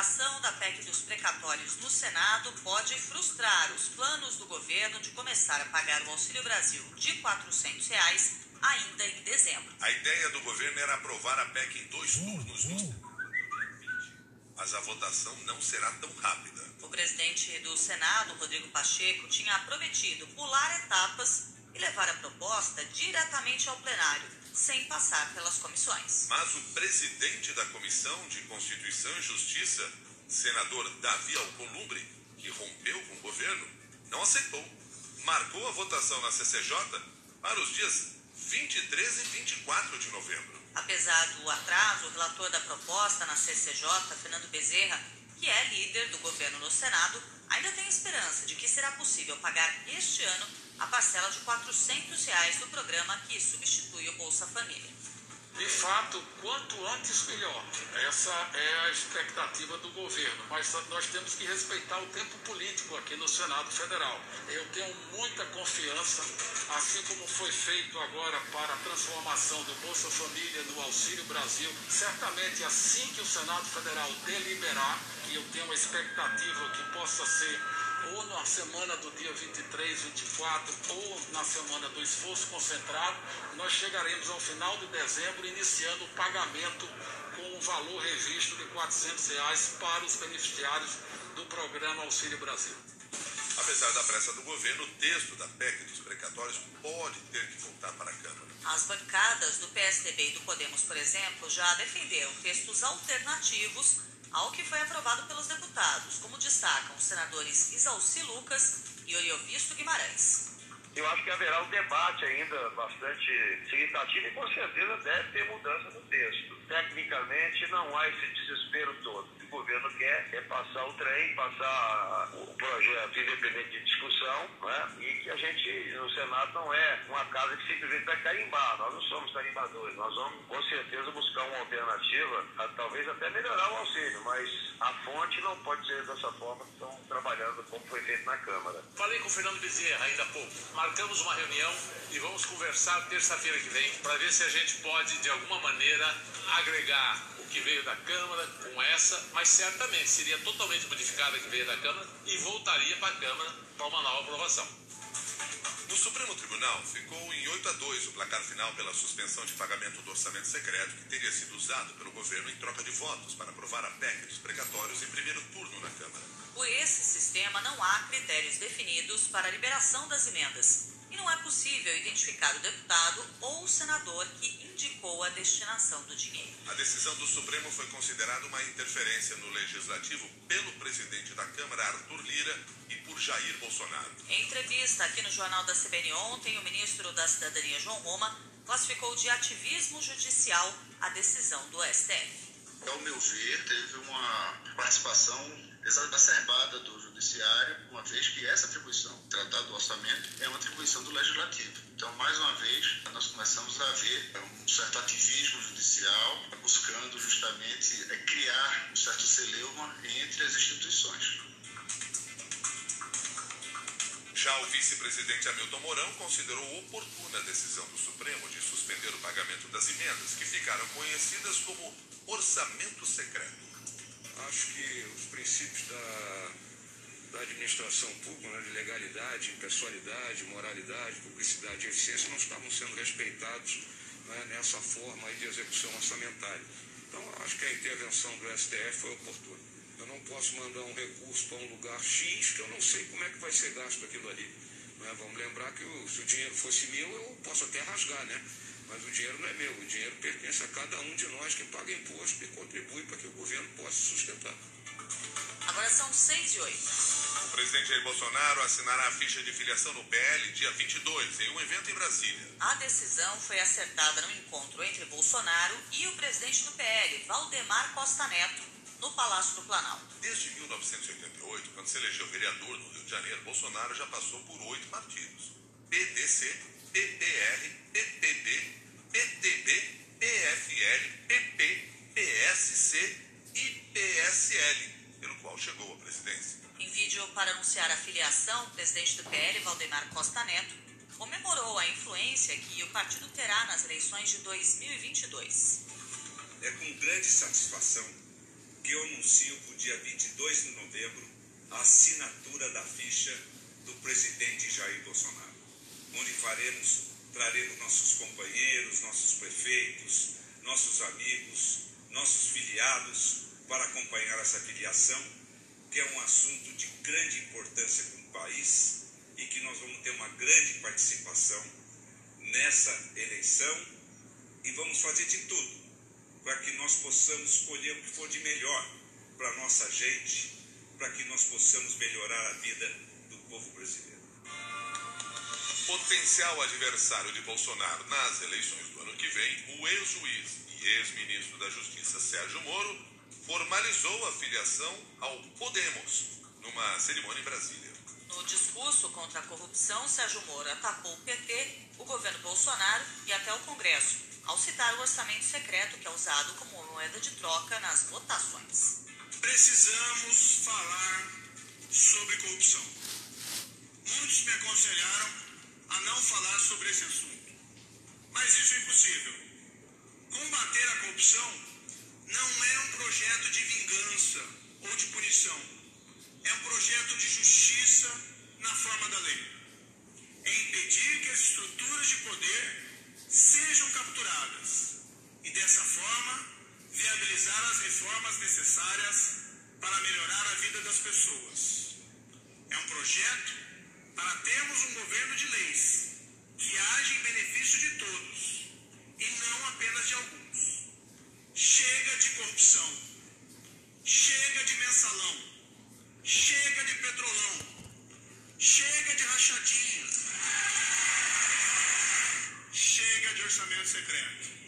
votação da PEC dos precatórios no Senado pode frustrar os planos do governo de começar a pagar o Auxílio Brasil de 400 reais ainda em dezembro. A ideia do governo era aprovar a PEC em dois turnos no mas a votação não será tão rápida. O presidente do Senado, Rodrigo Pacheco, tinha prometido pular etapas e levar a proposta diretamente ao plenário, sem passar pelas comissões. Mas o presidente da Comissão de Constituição e Justiça, senador Davi Alcolumbre, que rompeu com o governo, não aceitou. Marcou a votação na CCJ para os dias 23 e 24 de novembro. Apesar do atraso, o relator da proposta na CCJ, Fernando Bezerra, que é líder do governo no Senado, ainda tem esperança de que será possível pagar este ano a parcela de 400 reais do programa que substitui o Bolsa Família. De fato, quanto antes melhor. Essa é a expectativa do governo. Mas nós temos que respeitar o tempo político aqui no Senado Federal. Eu tenho muita confiança, assim como foi feito agora para a transformação do Bolsa Família no Auxílio Brasil. Certamente, assim que o Senado Federal deliberar, que eu tenho uma expectativa que possa ser ou na semana do dia 23, 24, ou na semana do esforço concentrado, nós chegaremos ao final de dezembro iniciando o pagamento com um valor revisto de 400 reais para os beneficiários do programa Auxílio Brasil. Apesar da pressa do governo, o texto da PEC dos precatórios pode ter que voltar para a Câmara. As bancadas do PSDB e do Podemos, por exemplo, já defenderam textos alternativos ao que foi aprovado pelos deputados, como destacam os senadores Isalci Lucas e Oriovisto Guimarães. Eu acho que haverá um debate ainda bastante significativo e com certeza deve ter mudança no texto. Tecnicamente não há esse desespero todo o governo quer é passar o trem, passar o projeto independente de discussão, né? e que a gente, no Senado, não é uma casa que simplesmente vai carimbar. Nós não somos carimbadores, nós vamos com certeza buscar uma alternativa, a, talvez até melhorar o auxílio, mas a fonte não pode ser dessa forma que estão trabalhando como foi feito na Câmara. Falei com o Fernando Bezerra ainda há pouco. Marcamos uma reunião e vamos conversar terça-feira que vem para ver se a gente pode, de alguma maneira, agregar que veio da Câmara com essa, mas certamente seria totalmente modificada que veio da Câmara e voltaria para a Câmara para uma nova aprovação. No Supremo Tribunal ficou em 8 a 2 o placar final pela suspensão de pagamento do orçamento secreto que teria sido usado pelo governo em troca de votos para aprovar a PEC dos precatórios em primeiro turno na Câmara. Por esse sistema não há critérios definidos para a liberação das emendas e não é possível identificar o deputado ou o senador que indicou a destinação do dinheiro. A decisão do Supremo foi considerada uma interferência no legislativo pelo presidente da Câmara, Arthur Lira, e por Jair Bolsonaro. Em entrevista aqui no Jornal da CBN ontem, o ministro da Cidadania, João Roma, classificou de ativismo judicial a decisão do STF. Ao meu ver, teve uma participação exacerbada do judiciário, uma vez que essa atribuição, tratado do orçamento, é uma atribuição do legislativo. Então, mais uma vez, nós começamos a ver um certo ativismo judicial, buscando justamente é, criar um certo celeuma entre as instituições. Já o vice-presidente Hamilton Mourão considerou oportuna a decisão do Supremo de suspender o pagamento das emendas, que ficaram conhecidas como orçamento secreto acho que os princípios da, da administração pública, né, de legalidade, impessoalidade, moralidade, publicidade e eficiência não estavam sendo respeitados né, nessa forma de execução orçamentária. Então, acho que a intervenção do STF foi oportuna. Eu não posso mandar um recurso para um lugar X que eu não sei como é que vai ser gasto aquilo ali. Né? Vamos lembrar que o, se o dinheiro fosse meu, eu posso até rasgar, né? Mas o dinheiro não é meu, o dinheiro pertence a cada um de nós que paga imposto e contribui para que o governo possa sustentar. Agora são 6 e 8. O presidente Jair Bolsonaro assinará a ficha de filiação no PL dia 22, em um evento em Brasília. A decisão foi acertada no encontro entre Bolsonaro e o presidente do PL, Valdemar Costa Neto, no Palácio do Planalto. Desde 1988, quando se elegeu vereador no Rio de Janeiro, Bolsonaro já passou por oito partidos: PDC, PPR, PPB, PTB, PFL, PP, PSC e PSL, pelo qual chegou à presidência. Em vídeo para anunciar a filiação, o presidente do PL, Valdemar Costa Neto, comemorou a influência que o partido terá nas eleições de 2022. É com grande satisfação que eu anuncio para o dia 22 de novembro a assinatura da ficha do presidente Jair Bolsonaro, onde faremos, traremos nossos companheiros, nossos prefeitos, nossos amigos, nossos filiados para acompanhar essa filiação, que é um assunto de grande importância para o país e que nós vamos ter uma grande participação nessa eleição e vamos fazer de tudo para que nós possamos escolher o que for de melhor para a nossa gente, para que nós possamos melhorar a vida do povo brasileiro. Potencial adversário de Bolsonaro nas eleições do ano que vem, o ex-juiz e ex-ministro da Justiça Sérgio Moro formalizou a filiação ao Podemos numa cerimônia em Brasília. No discurso contra a corrupção, Sérgio Moro atacou o PT, o governo Bolsonaro e até o Congresso, ao citar o orçamento secreto que é usado como moeda de troca nas votações. Precisamos falar sobre corrupção. Muitos me aconselharam falar sobre esse assunto. Mas isso é impossível. Combater a corrupção não é um projeto de vingança ou de punição. É um projeto de justiça na forma da lei. Orçamento secreto.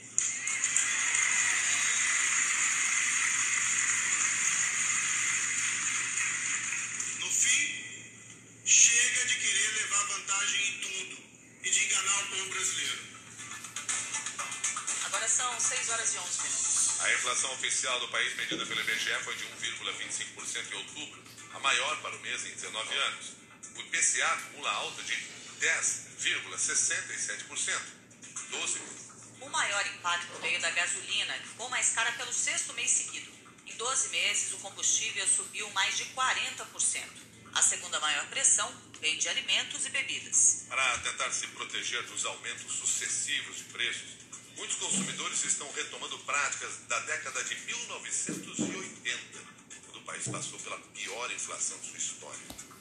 Chega de querer levar vantagem em tudo e de enganar o povo brasileiro. Agora são 6 horas e 11 minutos. A inflação oficial do país, medida pelo IBGE, foi de 1,25% em outubro, a maior para o mês em 19 anos. O IPCA acumula alta de 10,67%, 12 O maior impacto veio da gasolina, que ficou mais cara pelo sexto mês seguido. Em 12 meses, o combustível subiu mais de 40%. A segunda maior pressão vem de alimentos e bebidas. Para tentar se proteger dos aumentos sucessivos de preços, muitos consumidores estão retomando práticas da década de 1980, quando o país passou pela pior inflação de sua história.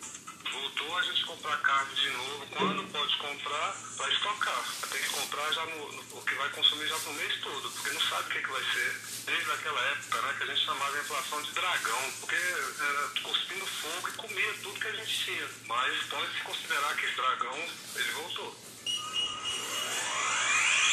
Voltou a gente comprar carne de novo. Quando pode comprar, vai estocar. Tem que comprar já no, no, o que vai consumir já no mês todo, porque não sabe o que, que vai ser. Desde aquela época, né, que a gente chamava de inflação de dragão, porque era cuspindo fogo e comia tudo que a gente tinha. Mas pode-se considerar que esse dragão, ele voltou.